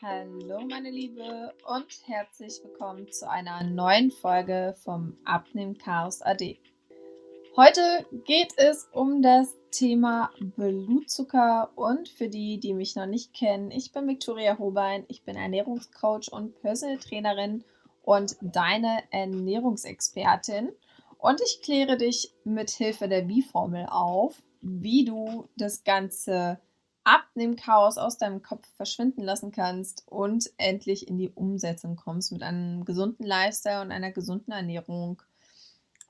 Hallo meine Liebe und herzlich willkommen zu einer neuen Folge vom Abnehmen Chaos AD. Heute geht es um das Thema Blutzucker und für die, die mich noch nicht kennen, ich bin Viktoria Hobein, ich bin Ernährungscoach und Personal Trainerin und deine Ernährungsexpertin und ich kläre dich mit Hilfe der Wie-Formel auf, wie du das Ganze Abnehmchaos aus deinem Kopf verschwinden lassen kannst und endlich in die Umsetzung kommst mit einem gesunden Lifestyle und einer gesunden Ernährung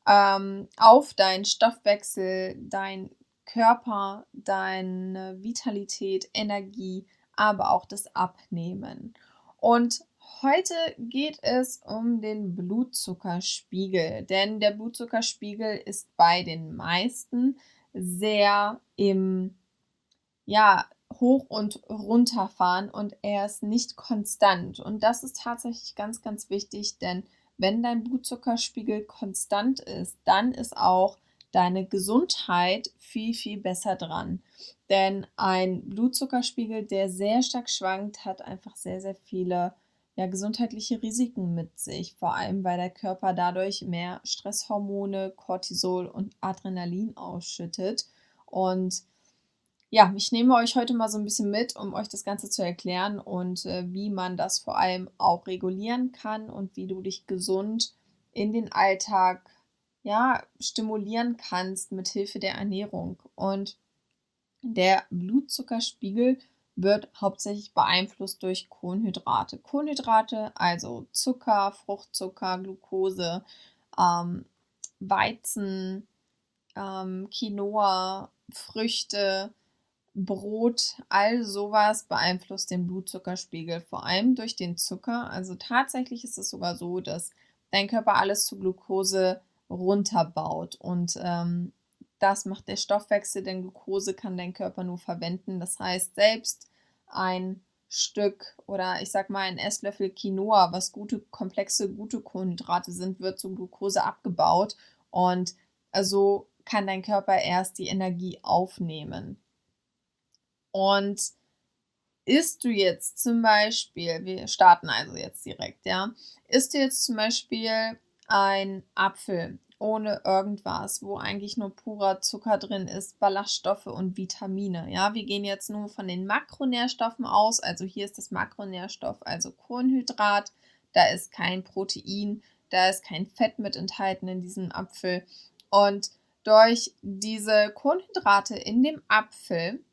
ähm, auf deinen Stoffwechsel, dein Körper, deine Vitalität, Energie, aber auch das Abnehmen. Und heute geht es um den Blutzuckerspiegel, denn der Blutzuckerspiegel ist bei den meisten sehr im ja, hoch und runter fahren und er ist nicht konstant. Und das ist tatsächlich ganz, ganz wichtig, denn wenn dein Blutzuckerspiegel konstant ist, dann ist auch deine Gesundheit viel, viel besser dran. Denn ein Blutzuckerspiegel, der sehr stark schwankt, hat einfach sehr, sehr viele ja, gesundheitliche Risiken mit sich. Vor allem, weil der Körper dadurch mehr Stresshormone, Cortisol und Adrenalin ausschüttet. Und ja, ich nehme euch heute mal so ein bisschen mit, um euch das Ganze zu erklären und äh, wie man das vor allem auch regulieren kann und wie du dich gesund in den Alltag ja, stimulieren kannst mit Hilfe der Ernährung. Und der Blutzuckerspiegel wird hauptsächlich beeinflusst durch Kohlenhydrate. Kohlenhydrate, also Zucker, Fruchtzucker, Glucose, ähm, Weizen, ähm, Quinoa, Früchte, Brot, all sowas beeinflusst den Blutzuckerspiegel, vor allem durch den Zucker. Also tatsächlich ist es sogar so, dass dein Körper alles zu Glucose runterbaut und ähm, das macht der Stoffwechsel, denn Glucose kann dein Körper nur verwenden. Das heißt, selbst ein Stück oder ich sag mal ein Esslöffel Quinoa, was gute, komplexe, gute Kohlenhydrate sind, wird zu Glucose abgebaut und so kann dein Körper erst die Energie aufnehmen. Und isst du jetzt zum Beispiel, wir starten also jetzt direkt, ja, isst du jetzt zum Beispiel ein Apfel ohne irgendwas, wo eigentlich nur purer Zucker drin ist, Ballaststoffe und Vitamine. Ja, wir gehen jetzt nur von den Makronährstoffen aus. Also hier ist das Makronährstoff, also Kohlenhydrat. Da ist kein Protein, da ist kein Fett mit enthalten in diesem Apfel. Und durch diese Kohlenhydrate in dem Apfel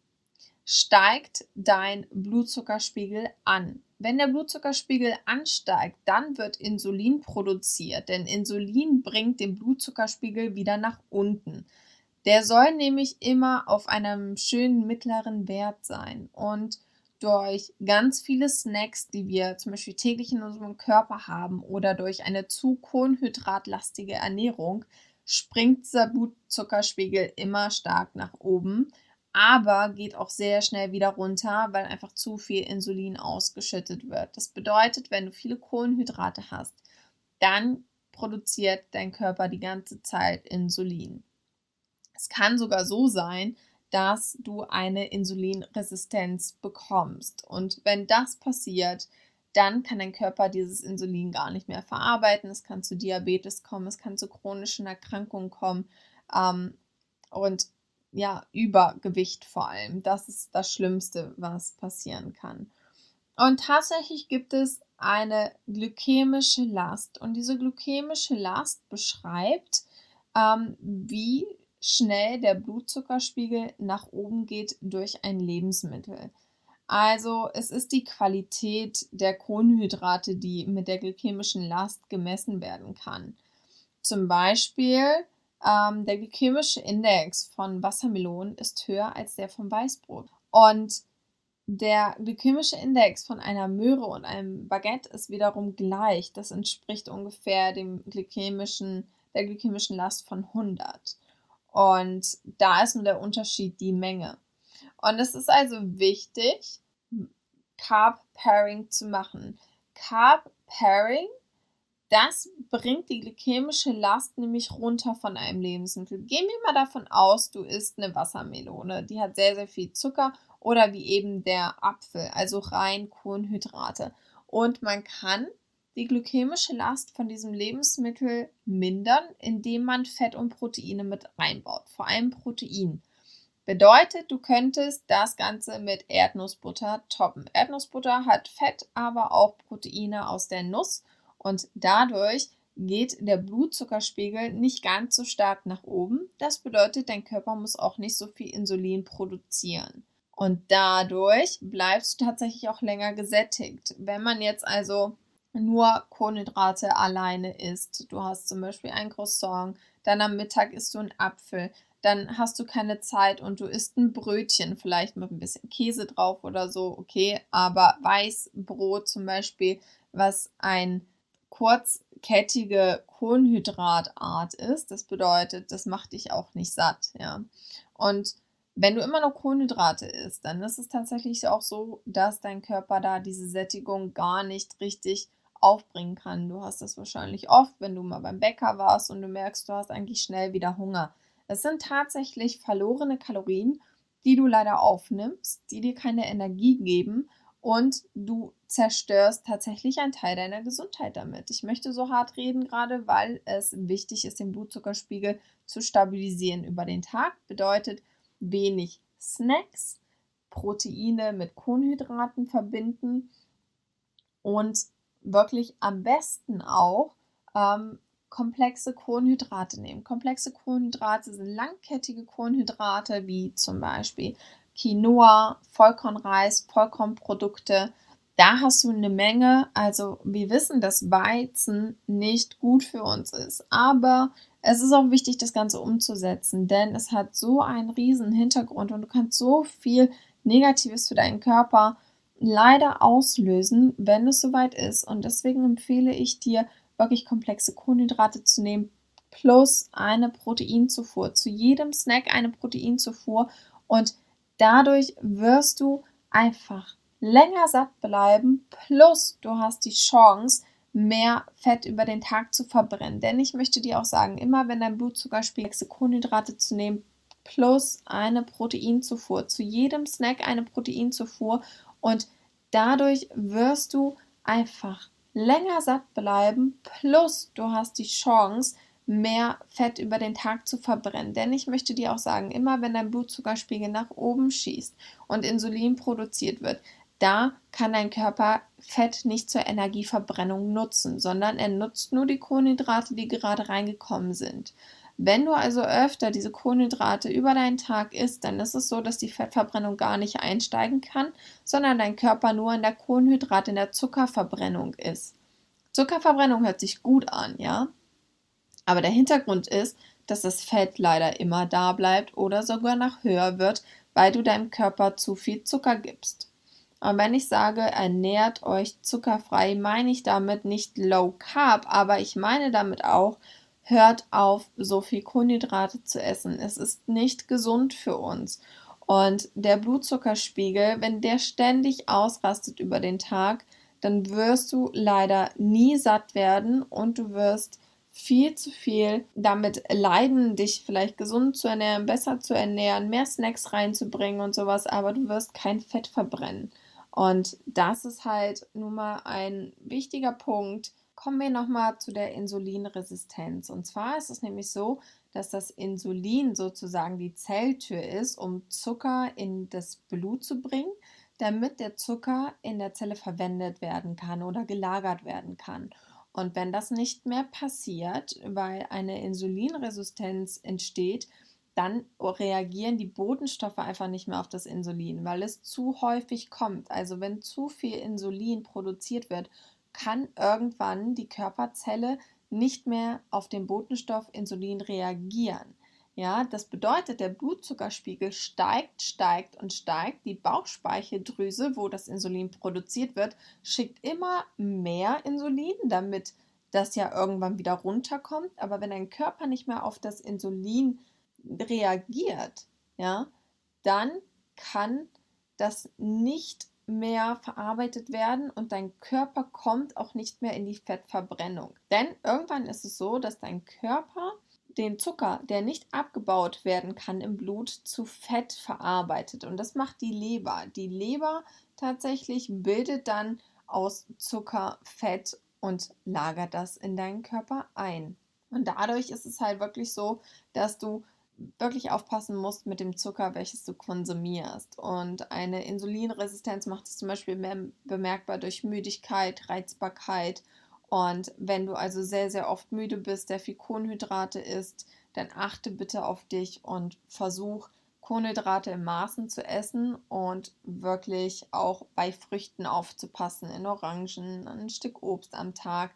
steigt dein Blutzuckerspiegel an. Wenn der Blutzuckerspiegel ansteigt, dann wird Insulin produziert, denn Insulin bringt den Blutzuckerspiegel wieder nach unten. Der soll nämlich immer auf einem schönen mittleren Wert sein. Und durch ganz viele Snacks, die wir zum Beispiel täglich in unserem Körper haben oder durch eine zu kohlenhydratlastige Ernährung, springt dieser Blutzuckerspiegel immer stark nach oben aber geht auch sehr schnell wieder runter, weil einfach zu viel Insulin ausgeschüttet wird. Das bedeutet, wenn du viele Kohlenhydrate hast, dann produziert dein Körper die ganze Zeit Insulin. Es kann sogar so sein, dass du eine Insulinresistenz bekommst. Und wenn das passiert, dann kann dein Körper dieses Insulin gar nicht mehr verarbeiten. Es kann zu Diabetes kommen, es kann zu chronischen Erkrankungen kommen. Ähm, und ja, Übergewicht vor allem. Das ist das Schlimmste, was passieren kann. Und tatsächlich gibt es eine glykämische Last. Und diese glykämische Last beschreibt, ähm, wie schnell der Blutzuckerspiegel nach oben geht durch ein Lebensmittel. Also es ist die Qualität der Kohlenhydrate, die mit der glykämischen Last gemessen werden kann. Zum Beispiel ähm, der glykämische Index von Wassermelonen ist höher als der von Weißbrot. Und der glykämische Index von einer Möhre und einem Baguette ist wiederum gleich. Das entspricht ungefähr dem glykämischen, der glykämischen Last von 100. Und da ist nur der Unterschied die Menge. Und es ist also wichtig, Carb Pairing zu machen. Carb Pairing das bringt die glykämische Last nämlich runter von einem Lebensmittel. Gehen wir mal davon aus, du isst eine Wassermelone. Die hat sehr, sehr viel Zucker oder wie eben der Apfel, also rein Kohlenhydrate. Und man kann die glykämische Last von diesem Lebensmittel mindern, indem man Fett und Proteine mit reinbaut, vor allem Protein. Bedeutet, du könntest das Ganze mit Erdnussbutter toppen. Erdnussbutter hat Fett, aber auch Proteine aus der Nuss und dadurch geht der Blutzuckerspiegel nicht ganz so stark nach oben. Das bedeutet, dein Körper muss auch nicht so viel Insulin produzieren. Und dadurch bleibst du tatsächlich auch länger gesättigt. Wenn man jetzt also nur Kohlenhydrate alleine isst. Du hast zum Beispiel ein Croissant, dann am Mittag isst du einen Apfel, dann hast du keine Zeit und du isst ein Brötchen, vielleicht mit ein bisschen Käse drauf oder so, okay, aber Weißbrot zum Beispiel, was ein kurzkettige Kohlenhydratart ist, das bedeutet, das macht dich auch nicht satt, ja. Und wenn du immer noch Kohlenhydrate isst, dann ist es tatsächlich auch so, dass dein Körper da diese Sättigung gar nicht richtig aufbringen kann. Du hast das wahrscheinlich oft, wenn du mal beim Bäcker warst und du merkst, du hast eigentlich schnell wieder Hunger. Es sind tatsächlich verlorene Kalorien, die du leider aufnimmst, die dir keine Energie geben und du zerstörst tatsächlich einen Teil deiner Gesundheit damit. Ich möchte so hart reden gerade, weil es wichtig ist, den Blutzuckerspiegel zu stabilisieren über den Tag. Bedeutet wenig Snacks, Proteine mit Kohlenhydraten verbinden und wirklich am besten auch ähm, komplexe Kohlenhydrate nehmen. Komplexe Kohlenhydrate sind langkettige Kohlenhydrate wie zum Beispiel Quinoa, Vollkornreis, Vollkornprodukte. Da hast du eine Menge. Also wir wissen, dass Weizen nicht gut für uns ist. Aber es ist auch wichtig, das Ganze umzusetzen, denn es hat so einen riesen Hintergrund und du kannst so viel Negatives für deinen Körper leider auslösen, wenn es soweit ist. Und deswegen empfehle ich dir, wirklich komplexe Kohlenhydrate zu nehmen, plus eine Proteinzufuhr. Zu jedem Snack eine Proteinzufuhr. Und dadurch wirst du einfach länger satt bleiben, plus du hast die Chance, mehr Fett über den Tag zu verbrennen. Denn ich möchte dir auch sagen, immer wenn dein Blutzuckerspiegel Kohlenhydrate zu nehmen, plus eine Proteinzufuhr. Zu jedem Snack eine Proteinzufuhr und dadurch wirst du einfach länger satt bleiben, plus du hast die Chance, mehr Fett über den Tag zu verbrennen. Denn ich möchte dir auch sagen, immer wenn dein Blutzuckerspiegel nach oben schießt und Insulin produziert wird, da kann dein Körper Fett nicht zur Energieverbrennung nutzen, sondern er nutzt nur die Kohlenhydrate, die gerade reingekommen sind. Wenn du also öfter diese Kohlenhydrate über deinen Tag isst, dann ist es so, dass die Fettverbrennung gar nicht einsteigen kann, sondern dein Körper nur in der Kohlenhydrat, in der Zuckerverbrennung ist. Zuckerverbrennung hört sich gut an, ja? Aber der Hintergrund ist, dass das Fett leider immer da bleibt oder sogar noch höher wird, weil du deinem Körper zu viel Zucker gibst. Und wenn ich sage, ernährt euch zuckerfrei, meine ich damit nicht Low Carb, aber ich meine damit auch, hört auf, so viel Kohlenhydrate zu essen. Es ist nicht gesund für uns. Und der Blutzuckerspiegel, wenn der ständig ausrastet über den Tag, dann wirst du leider nie satt werden und du wirst viel zu viel damit leiden, dich vielleicht gesund zu ernähren, besser zu ernähren, mehr Snacks reinzubringen und sowas, aber du wirst kein Fett verbrennen. Und das ist halt nun mal ein wichtiger Punkt, kommen wir nochmal zu der Insulinresistenz. Und zwar ist es nämlich so, dass das Insulin sozusagen die Zelltür ist, um Zucker in das Blut zu bringen, damit der Zucker in der Zelle verwendet werden kann oder gelagert werden kann. Und wenn das nicht mehr passiert, weil eine Insulinresistenz entsteht, dann reagieren die Botenstoffe einfach nicht mehr auf das Insulin, weil es zu häufig kommt. Also wenn zu viel Insulin produziert wird, kann irgendwann die Körperzelle nicht mehr auf den Botenstoff Insulin reagieren. Ja, das bedeutet, der Blutzuckerspiegel steigt, steigt und steigt. Die Bauchspeicheldrüse, wo das Insulin produziert wird, schickt immer mehr Insulin, damit das ja irgendwann wieder runterkommt. Aber wenn dein Körper nicht mehr auf das Insulin reagiert, ja, dann kann das nicht mehr verarbeitet werden und dein Körper kommt auch nicht mehr in die Fettverbrennung. Denn irgendwann ist es so, dass dein Körper den Zucker, der nicht abgebaut werden kann im Blut, zu Fett verarbeitet. Und das macht die Leber. Die Leber tatsächlich bildet dann aus Zucker Fett und lagert das in deinen Körper ein. Und dadurch ist es halt wirklich so, dass du wirklich aufpassen musst mit dem Zucker, welches du konsumierst. Und eine Insulinresistenz macht es zum Beispiel bemerkbar durch Müdigkeit, Reizbarkeit. Und wenn du also sehr, sehr oft müde bist, sehr viel Kohlenhydrate isst, dann achte bitte auf dich und versuch Kohlenhydrate in Maßen zu essen und wirklich auch bei Früchten aufzupassen, in Orangen, ein Stück Obst am Tag.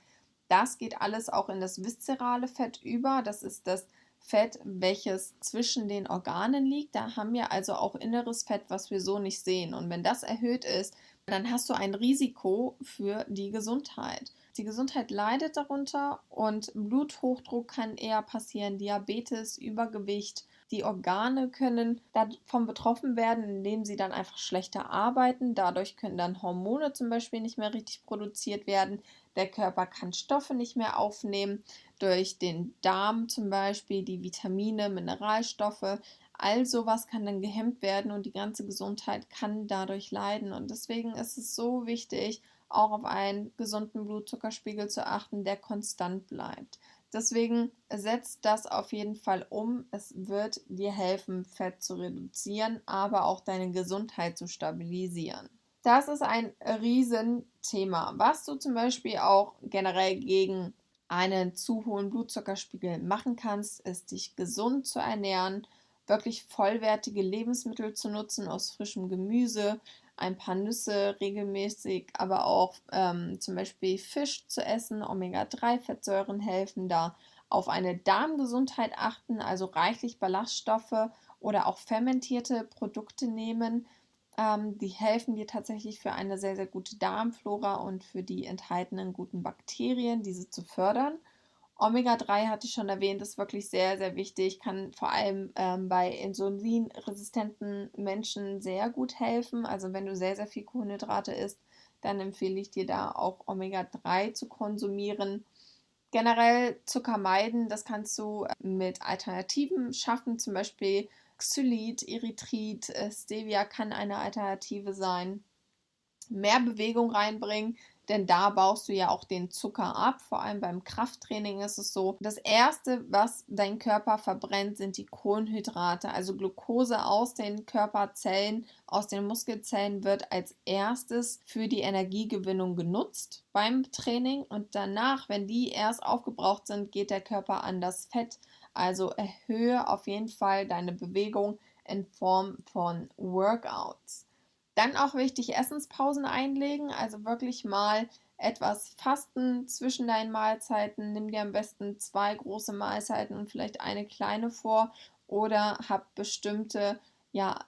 Das geht alles auch in das viszerale Fett über. Das ist das Fett, welches zwischen den Organen liegt. Da haben wir also auch inneres Fett, was wir so nicht sehen. Und wenn das erhöht ist, dann hast du ein Risiko für die Gesundheit. Die Gesundheit leidet darunter und Bluthochdruck kann eher passieren, Diabetes, Übergewicht, die Organe können davon betroffen werden, indem sie dann einfach schlechter arbeiten. Dadurch können dann Hormone zum Beispiel nicht mehr richtig produziert werden. Der Körper kann Stoffe nicht mehr aufnehmen. Durch den Darm zum Beispiel die Vitamine, Mineralstoffe. All sowas kann dann gehemmt werden und die ganze Gesundheit kann dadurch leiden. Und deswegen ist es so wichtig, auch auf einen gesunden Blutzuckerspiegel zu achten, der konstant bleibt. Deswegen setzt das auf jeden Fall um. Es wird dir helfen, Fett zu reduzieren, aber auch deine Gesundheit zu stabilisieren. Das ist ein Riesenthema. Was du zum Beispiel auch generell gegen einen zu hohen Blutzuckerspiegel machen kannst, ist dich gesund zu ernähren, wirklich vollwertige Lebensmittel zu nutzen aus frischem Gemüse, ein paar Nüsse regelmäßig, aber auch ähm, zum Beispiel Fisch zu essen. Omega-3-Fettsäuren helfen da. Auf eine Darmgesundheit achten, also reichlich Ballaststoffe oder auch fermentierte Produkte nehmen. Ähm, die helfen dir tatsächlich für eine sehr, sehr gute Darmflora und für die enthaltenen guten Bakterien, diese zu fördern. Omega-3 hatte ich schon erwähnt, ist wirklich sehr, sehr wichtig, kann vor allem ähm, bei insulinresistenten Menschen sehr gut helfen. Also wenn du sehr, sehr viel Kohlenhydrate isst, dann empfehle ich dir da auch Omega-3 zu konsumieren. Generell Zucker meiden, das kannst du mit Alternativen schaffen, zum Beispiel Xylit, Erythrit, äh, Stevia kann eine Alternative sein. Mehr Bewegung reinbringen, denn da baust du ja auch den Zucker ab. Vor allem beim Krafttraining ist es so, das erste, was dein Körper verbrennt, sind die Kohlenhydrate. Also Glucose aus den Körperzellen, aus den Muskelzellen wird als erstes für die Energiegewinnung genutzt beim Training und danach, wenn die erst aufgebraucht sind, geht der Körper an das Fett. Also erhöhe auf jeden Fall deine Bewegung in Form von Workouts. Dann auch wichtig, Essenspausen einlegen, also wirklich mal etwas fasten zwischen deinen Mahlzeiten. Nimm dir am besten zwei große Mahlzeiten und vielleicht eine kleine vor oder hab bestimmte ja,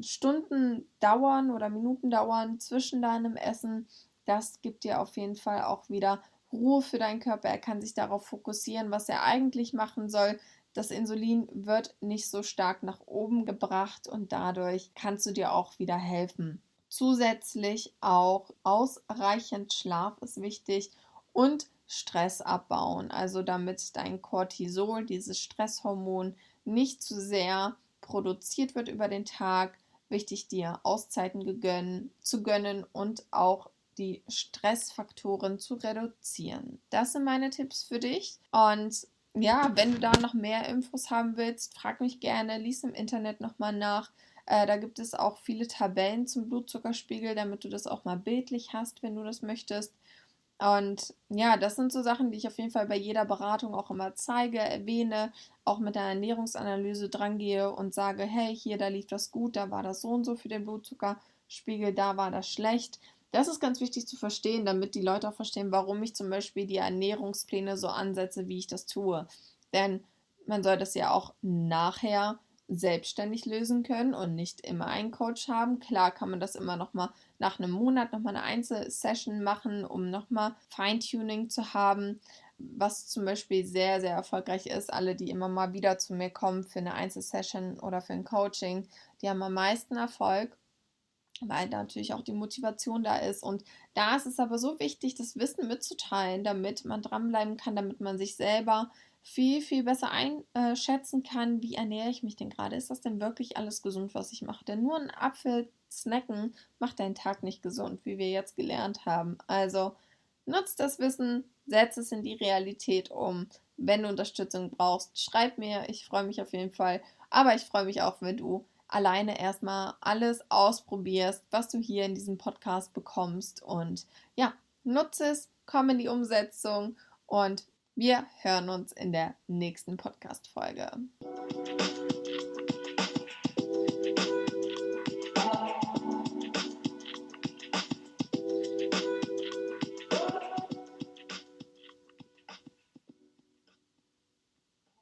Stunden dauern oder Minuten dauern zwischen deinem Essen. Das gibt dir auf jeden Fall auch wieder Ruhe für deinen Körper. Er kann sich darauf fokussieren, was er eigentlich machen soll. Das Insulin wird nicht so stark nach oben gebracht und dadurch kannst du dir auch wieder helfen. Zusätzlich auch ausreichend Schlaf ist wichtig und Stress abbauen, also damit dein Cortisol, dieses Stresshormon, nicht zu sehr produziert wird über den Tag. Wichtig dir Auszeiten gegönn, zu gönnen und auch die Stressfaktoren zu reduzieren. Das sind meine Tipps für dich. Und ja, wenn du da noch mehr Infos haben willst, frag mich gerne, lies im Internet nochmal nach. Äh, da gibt es auch viele Tabellen zum Blutzuckerspiegel, damit du das auch mal bildlich hast, wenn du das möchtest. Und ja, das sind so Sachen, die ich auf jeden Fall bei jeder Beratung auch immer zeige, erwähne, auch mit der Ernährungsanalyse drangehe und sage, hey, hier, da lief das gut, da war das so und so für den Blutzuckerspiegel, da war das schlecht. Das ist ganz wichtig zu verstehen, damit die Leute auch verstehen, warum ich zum Beispiel die Ernährungspläne so ansetze, wie ich das tue. Denn man soll das ja auch nachher selbstständig lösen können und nicht immer einen Coach haben. Klar kann man das immer noch mal nach einem Monat noch mal eine Einzelsession machen, um noch mal Feintuning zu haben. Was zum Beispiel sehr, sehr erfolgreich ist, alle, die immer mal wieder zu mir kommen für eine Einzelsession oder für ein Coaching, die haben am meisten Erfolg weil natürlich auch die Motivation da ist. Und da ist es aber so wichtig, das Wissen mitzuteilen, damit man dranbleiben kann, damit man sich selber viel, viel besser einschätzen kann, wie ernähre ich mich denn gerade. Ist das denn wirklich alles gesund, was ich mache? Denn nur ein Apfel snacken macht deinen Tag nicht gesund, wie wir jetzt gelernt haben. Also nutzt das Wissen, setz es in die Realität um. Wenn du Unterstützung brauchst, schreib mir. Ich freue mich auf jeden Fall. Aber ich freue mich auch, wenn du alleine erstmal alles ausprobierst, was du hier in diesem Podcast bekommst. Und ja, nutze es, komm in die Umsetzung und wir hören uns in der nächsten Podcast-Folge.